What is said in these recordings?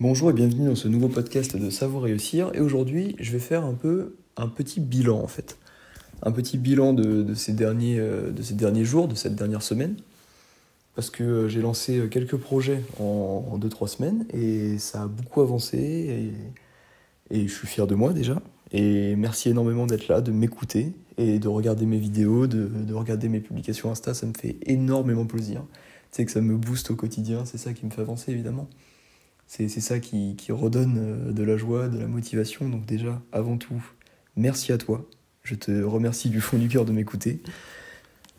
Bonjour et bienvenue dans ce nouveau podcast de Savoir réussir. Et aujourd'hui, je vais faire un peu un petit bilan en fait. Un petit bilan de, ces, derniers, euh, de ces derniers jours, de cette dernière semaine. Parce que euh, j'ai lancé quelques projets en 2-3 semaines et ça a beaucoup avancé et, et je suis fier de moi déjà. Et merci énormément d'être là, de m'écouter et de regarder mes vidéos, de, de, regarder mes publications Insta. Ça me fait énormément plaisir. Sais que ça me booste au quotidien, c'est ça qui me fait avancer évidemment. C'est ça qui, redonne euh, de la joie, de la motivation. Donc déjà, avant tout, merci à toi. Je te remercie du fond du cœur de m'écouter.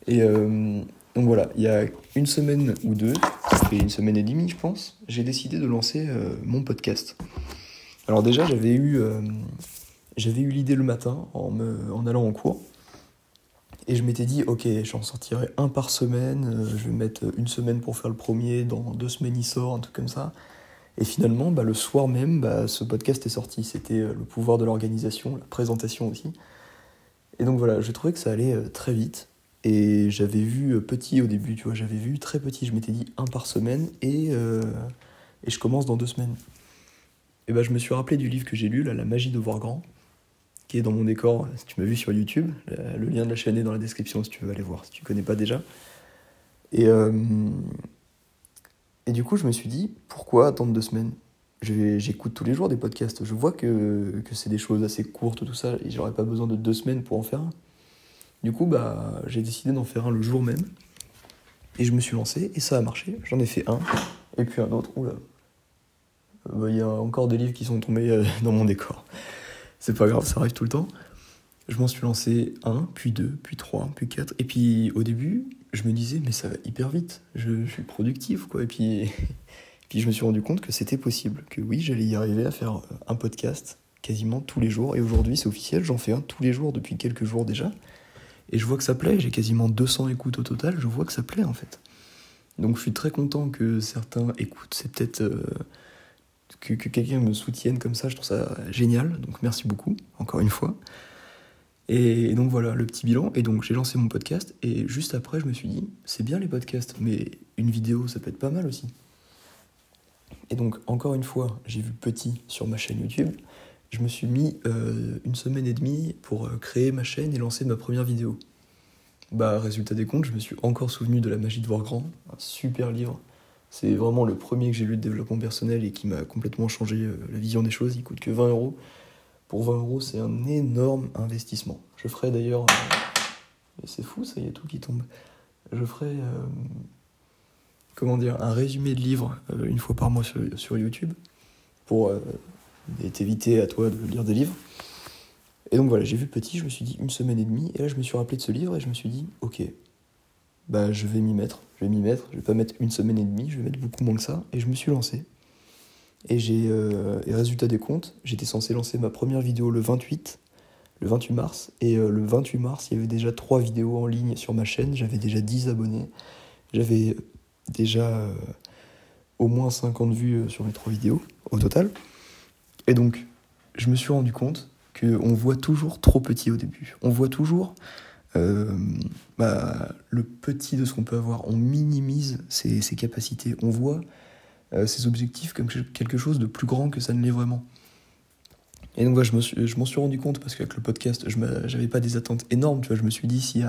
Et euh, donc voilà, il y a une semaine ou deux, et une semaine et demie je pense, j'ai décidé de lancer euh, mon podcast. Alors déjà, j'avais eu, eu l'idée le matin en, en allant en cours. Et je m'étais dit, ok, j'en sortirai un par semaine, je vais mettre une semaine pour faire le premier, dans deux semaines il sort, un truc comme ça. Et finalement, bah, le soir même, bah, ce podcast est sorti. C'était euh, le pouvoir de l'organisation, la présentation aussi. Et donc voilà, je trouvais que ça allait euh, très vite. Et j'avais vu euh, petit au début, tu vois, j'avais vu très petit. Je m'étais dit un par semaine et, et je commence dans deux semaines. Et bah, je me suis rappelé du livre que j'ai lu, là, La magie de voir grand, qui est dans mon décor, si tu m'as vu sur YouTube. Le lien de la chaîne est dans la description si tu veux aller voir, si tu connais pas déjà. Et, et du coup, je me suis dit, pourquoi attendre deux semaines? J'écoute tous les jours des podcasts. Je vois que, que c'est des choses assez courtes, tout ça, et j'aurais pas besoin de deux semaines pour en faire un. Du coup, bah, j'ai décidé d'en faire un le jour même. Et je me suis lancé, et ça a marché. J'en ai fait un, et puis un autre. Oula. Bah, il y a encore des livres qui sont tombés euh, dans mon décor. C'est pas grave, ça arrive tout le temps. Je m'en suis lancé un, puis deux, puis trois, puis quatre. Et puis au début, je me disais, mais ça va hyper vite, je, suis productif, quoi. Et puis, puis je me suis rendu compte que c'était possible, que oui, j'allais y arriver à faire un podcast quasiment tous les jours. Et aujourd'hui, c'est officiel, j'en fais un tous les jours depuis quelques jours déjà. Et je vois que ça plaît, j'ai quasiment 200 écoutes au total, je vois que ça plaît en fait. Donc je suis très content que certains écoutent, c'est peut-être euh, que, que quelqu'un me soutienne comme ça, je trouve ça génial, donc merci beaucoup, encore une fois. Et donc voilà, le petit bilan. Et donc j'ai lancé mon podcast. Et juste après, je me suis dit, c'est bien les podcasts, mais une vidéo, ça peut être pas mal aussi. Et donc, encore une fois, j'ai vu petit sur ma chaîne YouTube. Je me suis mis euh, une semaine et demie pour euh, créer ma chaîne et lancer ma première vidéo. Bah, résultat des comptes, je me suis encore souvenu de La magie de voir grand, un super livre. C'est vraiment le premier que j'ai lu de développement personnel et qui m'a complètement changé euh, la vision des choses. Il coûte que 20 euros. Pour 20 euros, c'est un énorme investissement. Je ferai d'ailleurs. Euh, c'est fou, ça, y a tout qui tombe. Je ferai. Euh, comment dire Un résumé de livres euh, une fois par mois sur, YouTube. Pour t'éviter à toi de lire des livres. Et donc voilà, j'ai vu petit, je me suis dit une semaine et demie. Et là, je me suis rappelé de ce livre et je me suis dit, ok, bah je vais m'y mettre. Je vais m'y mettre. Je vais pas mettre une semaine et demie, je vais mettre beaucoup moins que ça. Et je me suis lancé. Et j'ai, euh, résultat des comptes, j'étais censé lancer ma première vidéo le 28, le 28 mars. Et euh, le 28 mars, il y avait déjà trois vidéos en ligne sur ma chaîne. J'avais déjà 10 abonnés. J'avais déjà euh, au moins 50 vues sur mes trois vidéos au total. Et donc, je me suis rendu compte qu'on voit toujours trop petit au début. On voit toujours bah, le petit de ce qu'on peut avoir. On minimise ses, ses capacités. On voit euh, ses objectifs comme quelque chose de plus grand que ça ne l'est vraiment. Et donc voilà, je m'en suis, rendu compte parce qu'avec le podcast, je n'avais pas des attentes énormes. Tu vois, je me suis dit, si,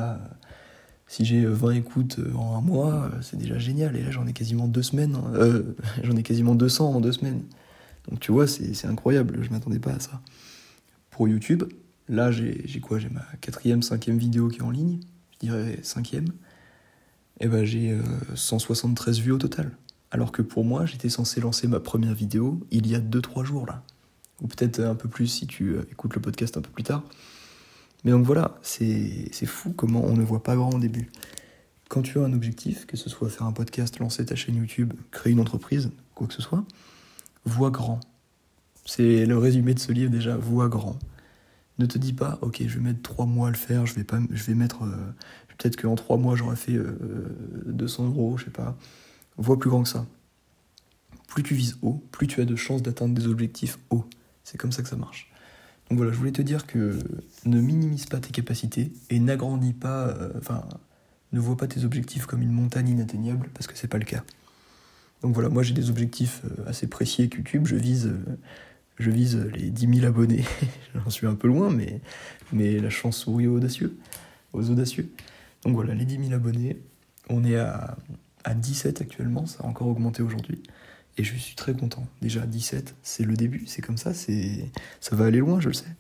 j'ai 20 écoutes euh, en un mois, euh, c'est déjà génial. Et là, j'en ai quasiment deux semaines. Hein. j'en ai quasiment 200 en deux semaines. Donc tu vois, c'est incroyable. Je m'attendais pas à ça. Pour YouTube, là, j'ai quoi? J'ai ma quatrième, cinquième vidéo qui est en ligne. Je dirais cinquième. Et ben j'ai 173 vues au total. Alors que pour moi, j'étais censé lancer ma première vidéo il y a 2-3 jours là. Ou peut-être un peu plus si tu euh, écoutes le podcast un peu plus tard. Mais donc voilà, c'est fou comment on ne voit pas grand au début. Quand tu as un objectif, que ce soit faire un podcast, lancer ta chaîne YouTube, créer une entreprise, quoi que ce soit, vois grand. C'est le résumé de ce livre déjà, vois grand. Ne te dis pas, ok, je vais mettre 3 mois à le faire, je vais, pas, je vais mettre. Euh, peut-être qu'en 3 mois j'aurai fait 200 euh, euros, je sais pas vois plus grand que ça. Plus tu vises haut, plus tu as de chances d'atteindre des objectifs hauts. C'est comme ça que ça marche. Donc voilà, je voulais te dire que ne minimise pas tes capacités et n'agrandis pas, euh, enfin, ne vois pas tes objectifs comme une montagne inatteignable parce que c'est pas le cas. Donc voilà, moi j'ai des objectifs assez précis avec YouTube. Je vise, je vise les 10 000 abonnés. J'en suis un peu loin, mais, mais la chance sourit aux audacieux. Aux audacieux. Donc voilà, les 10 000 abonnés. On est à, à 17 actuellement, ça a encore augmenté aujourd'hui. Et je suis très content. Déjà 17, c'est le début, c'est comme ça, ça va aller loin, je le sais.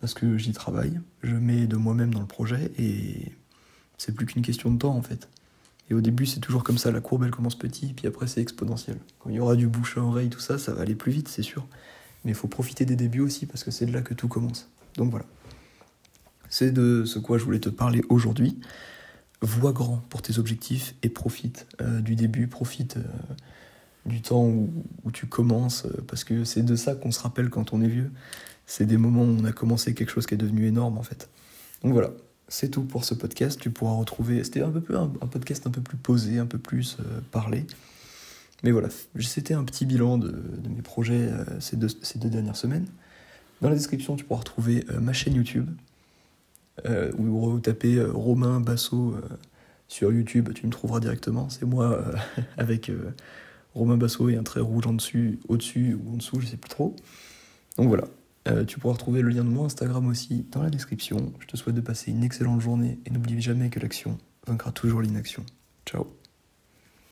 Parce que j'y travaille, je mets de moi-même dans le projet et c'est plus qu'une question de temps en fait. Et au début, c'est toujours comme ça, la courbe elle commence petit, puis après c'est exponentiel. Quand il y aura du bouche à oreille, tout ça, ça va aller plus vite, c'est sûr. Mais il faut profiter des débuts aussi, parce que c'est de là que tout commence. Donc voilà. C'est de ce quoi je voulais te parler aujourd'hui. Vois grand pour tes objectifs et profite euh, du début, profite euh, du temps où, tu commences, euh, parce que c'est de ça qu'on se rappelle quand on est vieux. C'est des moments où on a commencé quelque chose qui est devenu énorme en fait. Donc voilà, c'est tout pour ce podcast. Tu pourras retrouver. C'était un peu plus un, podcast un peu plus posé, un peu plus parlé. Mais voilà, c'était un petit bilan de, mes projets ces, deux, ces, deux, dernières semaines. Dans la description, tu pourras retrouver ma chaîne YouTube, où vous tapez Romain Basso sur YouTube, tu me trouveras directement. C'est moi avec Romain Basso et un trait rouge en dessus, au-dessus ou en dessous, je sais plus trop. Donc voilà. Euh, tu pourras retrouver le lien de mon Instagram aussi dans la description. Je te souhaite de passer une excellente journée et n'oublie jamais que l'action vaincra toujours l'inaction. Ciao